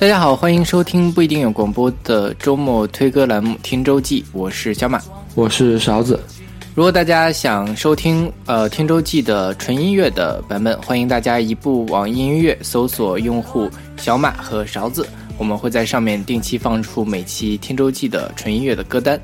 大家好，欢迎收听不一定有广播的周末推歌栏目《听周记》，我是小马，我是勺子。如果大家想收听呃《听周记》的纯音乐的版本，欢迎大家移步网易音乐搜索用户小马和勺子，我们会在上面定期放出每期《听周记》的纯音乐的歌单。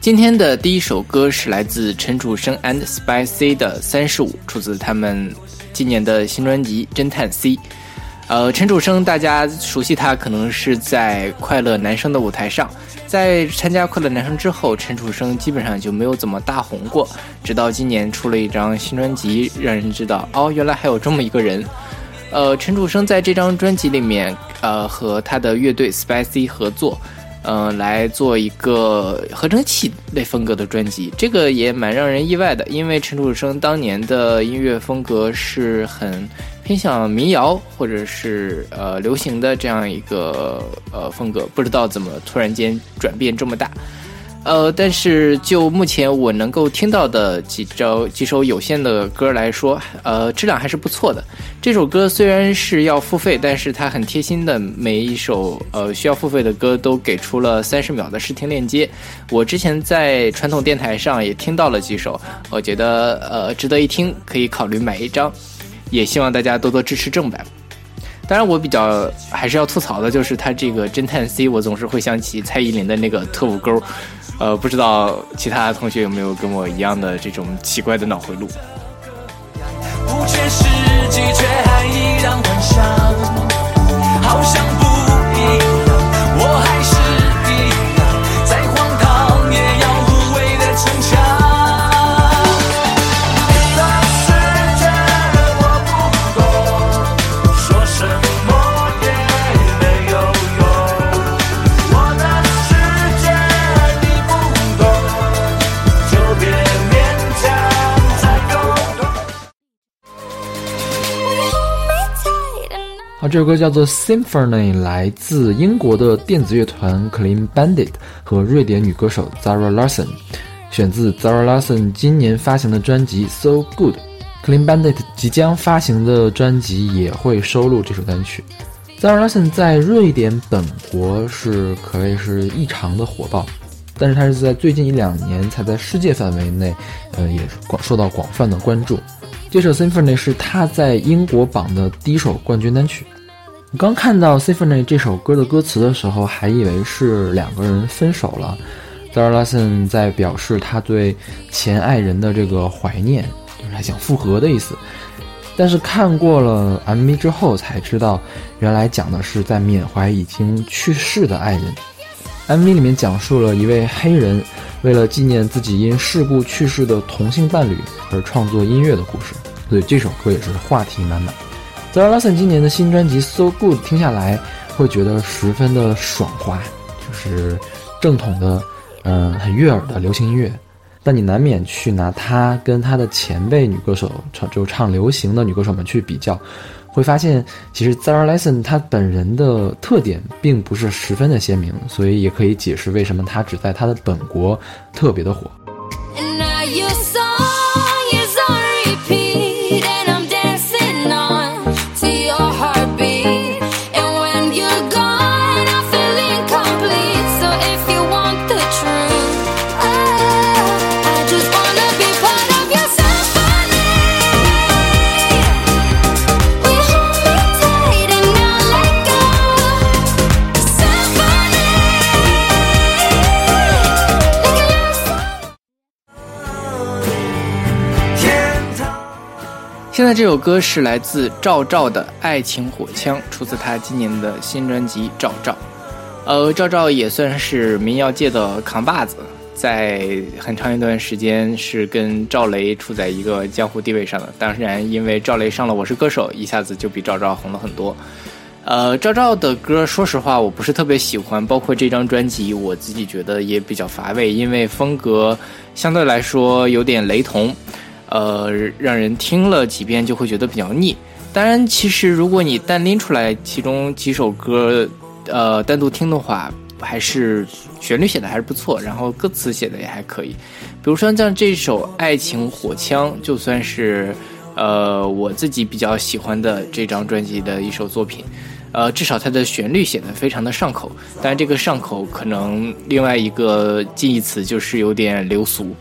今天的第一首歌是来自陈楚生 and Spicy 的《三十五》，出自他们今年的新专辑《侦探 C》。呃，陈楚生大家熟悉他，可能是在《快乐男生》的舞台上。在参加《快乐男生》之后，陈楚生基本上就没有怎么大红过，直到今年出了一张新专辑，让人知道哦，原来还有这么一个人。呃，陈楚生在这张专辑里面，呃，和他的乐队 Spicy 合作。嗯，来做一个合成器类风格的专辑，这个也蛮让人意外的，因为陈楚生当年的音乐风格是很偏向民谣或者是呃流行的这样一个呃风格，不知道怎么突然间转变这么大。呃，但是就目前我能够听到的几首几首有限的歌来说，呃，质量还是不错的。这首歌虽然是要付费，但是它很贴心的，每一首呃需要付费的歌都给出了三十秒的试听链接。我之前在传统电台上也听到了几首，我觉得呃值得一听，可以考虑买一张。也希望大家多多支持正版。当然，我比较还是要吐槽的就是他这个侦探 C，我总是会想起蔡依林的那个特务勾。呃，不知道其他同学有没有跟我一样的这种奇怪的脑回路。不切实际，却还依然幻想，这首歌叫做《Symphony》，来自英国的电子乐团 Clean Bandit 和瑞典女歌手 Zara Larsson，选自 Zara Larsson 今年发行的专辑《So Good》。Clean Bandit 即将发行的专辑也会收录这首单曲。Zara Larsson 在瑞典本国是可谓是异常的火爆，但是他是在最近一两年才在世界范围内，呃，也广受到广泛的关注。这首《Symphony》是他在英国榜的第一首冠军单曲。刚看到《Symphony》这首歌的歌词的时候，还以为是两个人分手了。Zara Larsson 在表示他对前爱人的这个怀念，就是还想复合的意思。但是看过了 MV 之后，才知道原来讲的是在缅怀已经去世的爱人。MV 里面讲述了一位黑人。为了纪念自己因事故去世的同性伴侣而创作音乐的故事，所以这首歌也是话题满满。Zara Larsson 今年的新专辑《So Good》听下来会觉得十分的爽滑，就是正统的，嗯，很悦耳的流行音乐。但你难免去拿她跟她的前辈女歌手唱就唱流行的女歌手们去比较。会发现，其实 Zara Larsson 她本人的特点并不是十分的鲜明，所以也可以解释为什么她只在她的本国特别的火。这首歌是来自赵照的《爱情火枪》，出自他今年的新专辑《赵照》。呃，赵照也算是民谣界的扛把子，在很长一段时间是跟赵雷处在一个江湖地位上的。当然，因为赵雷上了《我是歌手》，一下子就比赵照红了很多。呃，赵照的歌，说实话我不是特别喜欢，包括这张专辑，我自己觉得也比较乏味，因为风格相对来说有点雷同。呃，让人听了几遍就会觉得比较腻。当然，其实如果你单拎出来其中几首歌，呃，单独听的话，还是旋律写的还是不错，然后歌词写的也还可以。比如说像这首《爱情火枪》，就算是呃我自己比较喜欢的这张专辑的一首作品。呃，至少它的旋律写的非常的上口。当然，这个上口可能另外一个近义词就是有点流俗，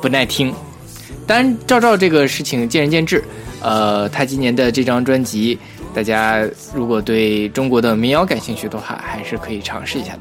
不耐听。当然，赵照这个事情见仁见智。呃，他今年的这张专辑，大家如果对中国的民谣感兴趣的话，还是可以尝试一下的。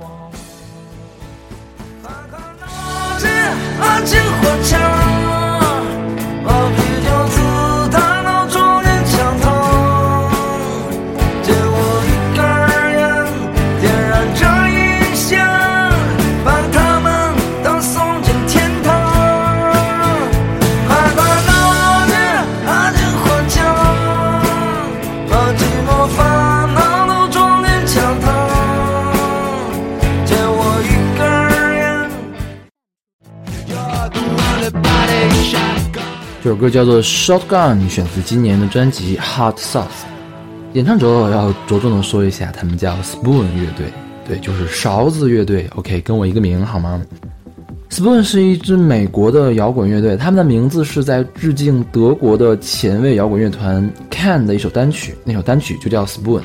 这首歌叫做《Shotgun》，选自今年的专辑《Hot Sauce》。演唱者要着重的说一下，他们叫 Spoon 乐队，对，就是勺子乐队。OK，跟我一个名好吗？Spoon 是一支美国的摇滚乐队，他们的名字是在致敬德国的前卫摇滚乐团 Can 的一首单曲，那首单曲就叫 Spoon。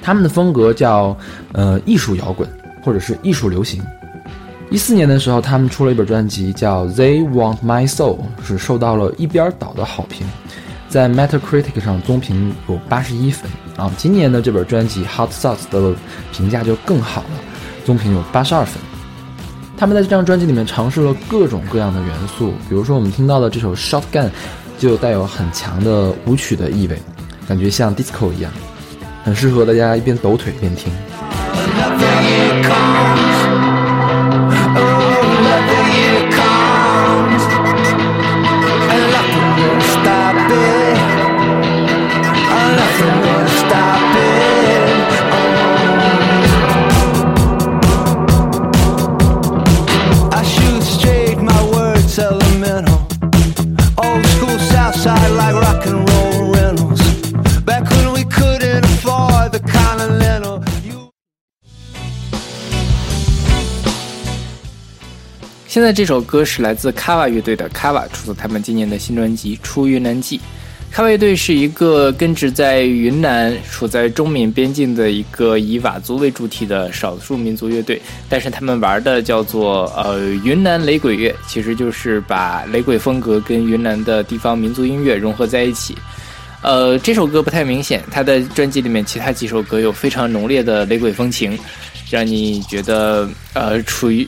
他们的风格叫呃艺术摇滚，或者是艺术流行。一四年的时候，他们出了一本专辑，叫《They Want My Soul》，是受到了一边倒的好评，在 Metacritic 上综评有八十一分。啊，今年的这本专辑《Hot Sauce》的评价就更好了，综评有八十二分。他们在这张专辑里面尝试了各种各样的元素，比如说我们听到的这首《Shotgun》，就带有很强的舞曲的意味，感觉像 disco 一样，很适合大家一边抖腿一边听。那这首歌是来自 Kava 乐队的 Kava，出自他们今年的新专辑《出云南记》。Kava 乐队是一个根植在云南、处在中缅边境的一个以佤族为主体的少数民族乐队，但是他们玩的叫做呃云南雷鬼乐，其实就是把雷鬼风格跟云南的地方民族音乐融合在一起。呃，这首歌不太明显，他的专辑里面其他几首歌有非常浓烈的雷鬼风情。让你觉得呃处于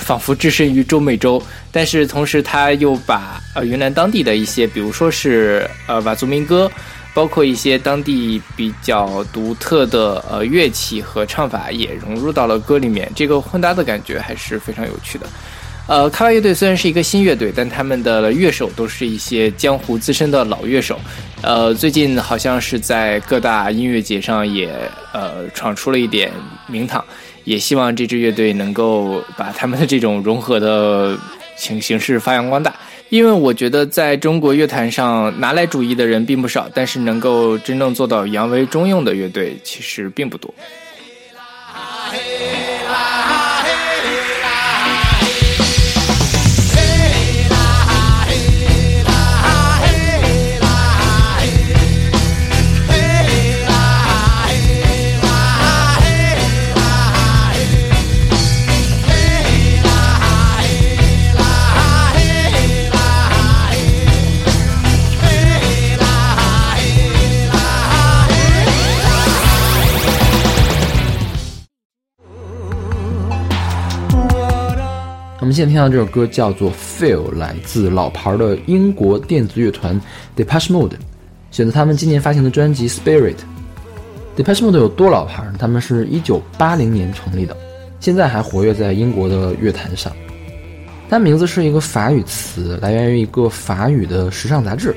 仿佛置身于中美洲，但是同时他又把呃云南当地的一些，比如说是呃佤族民歌，包括一些当地比较独特的呃乐器和唱法也融入到了歌里面，这个混搭的感觉还是非常有趣的。呃，卡拉乐队虽然是一个新乐队，但他们的乐手都是一些江湖资深的老乐手。呃，最近好像是在各大音乐节上也呃闯出了一点名堂，也希望这支乐队能够把他们的这种融合的形形式发扬光大。因为我觉得在中国乐坛上拿来主义的人并不少，但是能够真正做到扬为中用的乐队其实并不多。我们现在听到这首歌叫做《Feel》，来自老牌的英国电子乐团 Depeche Mode，选择他们今年发行的专辑《Spirit》。Depeche Mode 有多老牌？他们是一九八零年成立的，现在还活跃在英国的乐坛上。它名字是一个法语词，来源于一个法语的时尚杂志。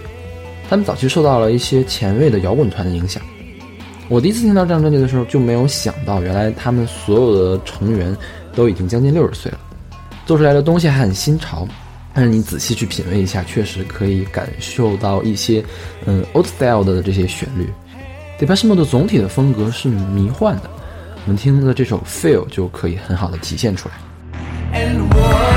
他们早期受到了一些前卫的摇滚团的影响。我第一次听到这张专辑的时候，就没有想到，原来他们所有的成员都已经将近六十岁了。做出来的东西还很新潮，但是你仔细去品味一下，确实可以感受到一些嗯 old style 的这些旋律。d e p e s h Mode 总体的风格是迷幻的，我们听的这首 Feel 就可以很好的体现出来。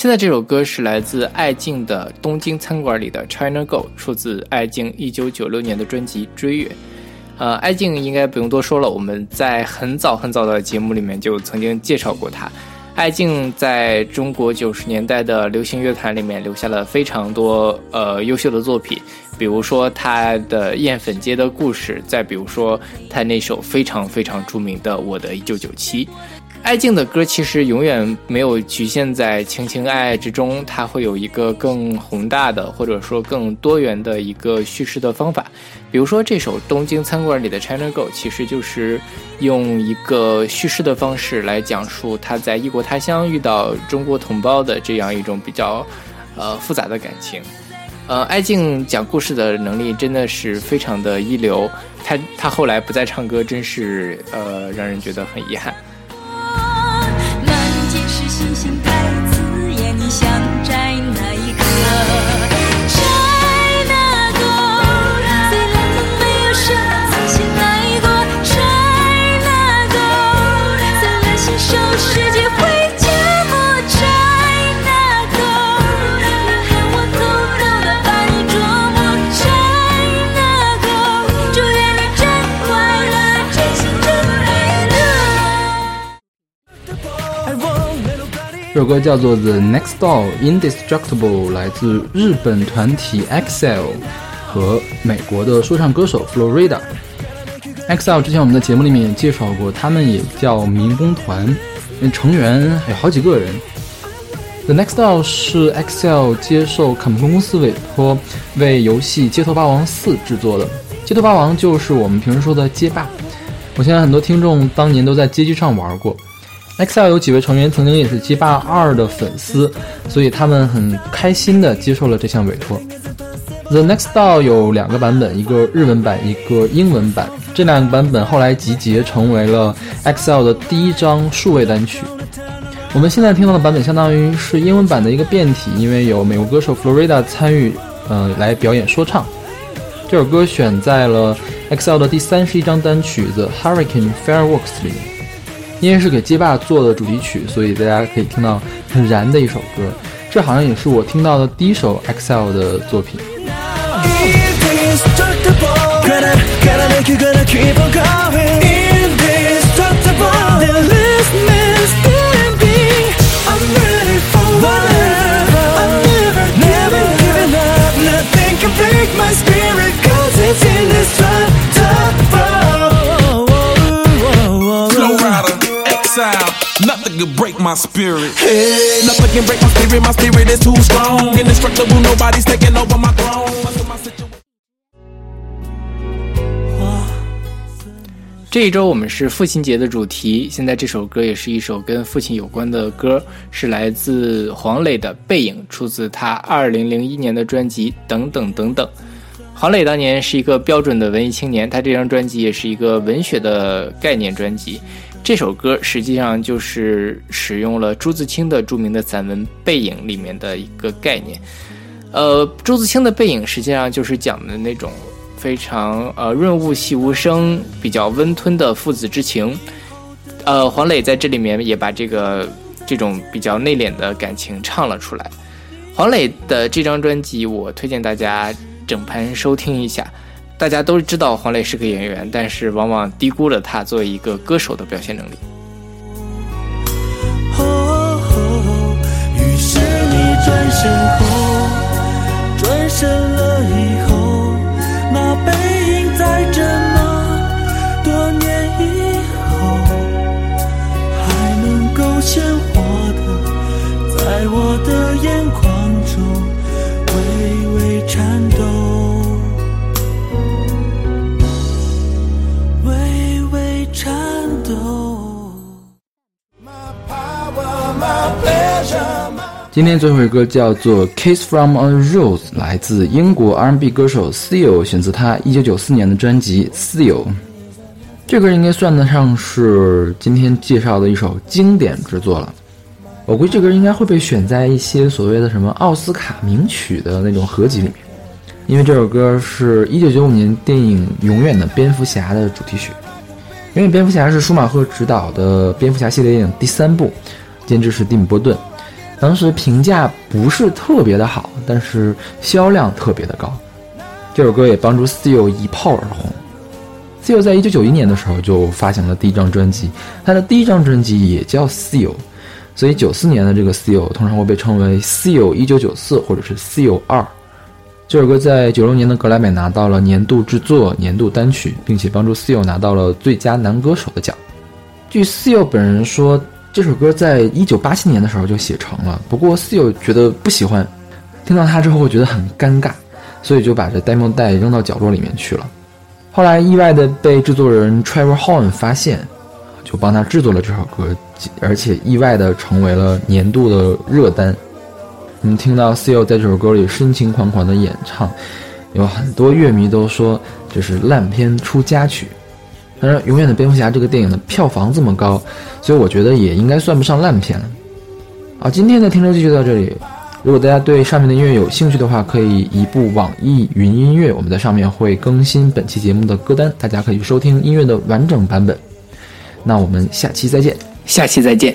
现在这首歌是来自爱静的《东京餐馆里的 China Go》，出自爱静一九九六年的专辑《追月》。呃，爱静应该不用多说了，我们在很早很早的节目里面就曾经介绍过她。爱静在中国九十年代的流行乐坛里面留下了非常多呃优秀的作品，比如说她的《艳粉街的故事》，再比如说她那首非常非常著名的《我的一九九七》。爱静的歌其实永远没有局限在情情爱爱之中，它会有一个更宏大的或者说更多元的一个叙事的方法。比如说这首《东京餐馆里的 China Girl》，其实就是用一个叙事的方式来讲述他在异国他乡遇到中国同胞的这样一种比较呃复杂的感情。呃，爱静讲故事的能力真的是非常的一流。他他后来不再唱歌，真是呃让人觉得很遗憾。星星。这首歌叫做《The Next Door Indestructible》，来自日本团体 EXILE 和美国的说唱歌手 Florida。EXILE 之前我们在节目里面也介绍过，他们也叫民工团，成员有好几个人。The Next Door 是 EXILE 接受卡普公司委托为游戏《街头霸王四》制作的，《街头霸王》就是我们平时说的街霸。我相信很多听众当年都在街机上玩过。EXILE 有几位成员曾经也是《街霸二》的粉丝，所以他们很开心的接受了这项委托。The Next Door 有两个版本，一个日文版，一个英文版。这两个版本后来集结成为了 EXILE 的第一张数位单曲。我们现在听到的版本相当于是英文版的一个变体，因为有美国歌手 Florida 参与，呃，来表演说唱。这首歌选在了 EXILE 的第三十一张单曲《The Hurricane Fireworks》里面。因为是给街霸做的主题曲，所以大家可以听到很燃的一首歌。这好像也是我听到的第一首 EXILE 的作品。Could Nothing can break my spirit. Hey, nothing can break my spirit. My spirit is too strong. Indestructible, nobody's taking over my throne. 这一周我们是父亲节的主题，现在这首歌也是一首跟父亲有关的歌，是来自黄磊的《背影》，出自他二零零一年的专辑《等等等等》。黄磊当年是一个标准的文艺青年，他这张专辑也是一个文学的概念专辑。这首歌实际上就是使用了朱自清的著名的散文《背影》里面的一个概念。呃，朱自清的《背影》实际上就是讲的那种非常呃润物细无声、比较温吞的父子之情。呃，黄磊在这里面也把这个这种比较内敛的感情唱了出来。黄磊的这张专辑，我推荐大家整盘收听一下。大家都知道黄磊是个演员，但是往往低估了他作为一个歌手的表现能力。于是你转身后，转身今天最后一歌叫做《Kiss from a Rose》，来自英国 R&B 歌手 Seal，选自他1994年的专辑《Seal》。这歌应该算得上是今天介绍的一首经典之作了。我估计这歌应该会被选在一些所谓的什么奥斯卡名曲的那种合集里面，因为这首歌是一九九五年电影《永远的蝙蝠侠》的主题曲。《永远蝙蝠侠》是舒马赫执导的蝙蝠侠系列电影第三部，监制是蒂姆·波顿。当时评价不是特别的好，但是销量特别的高。这首歌也帮助 Seal 一炮而红。Seal 在一九九一年的时候就发行了第一张专辑，他的第一张专辑也叫 Seal，所以九四年的这个 Seal 通常会被称为 Seal 一九九四或者是 Seal 二。这首歌在九六年的格莱美拿到了年度制作、年度单曲，并且帮助 Seal 拿到了最佳男歌手的奖。据 Seal 本人说。这首歌在一九八七年的时候就写成了，不过 Seal 觉得不喜欢，听到它之后会觉得很尴尬，所以就把这 demo 带扔到角落里面去了。后来意外的被制作人 Trevor Horn 发现，就帮他制作了这首歌，而且意外的成为了年度的热单。我们听到 Seal 在这首歌里深情款款的演唱，有很多乐迷都说这是烂片出佳曲。当然，《永远的蝙蝠侠》这个电影的票房这么高，所以我觉得也应该算不上烂片了。好，今天的听周记就到这里。如果大家对上面的音乐有兴趣的话，可以移步网易云音乐，我们在上面会更新本期节目的歌单，大家可以收听音乐的完整版本。那我们下期再见，下期再见。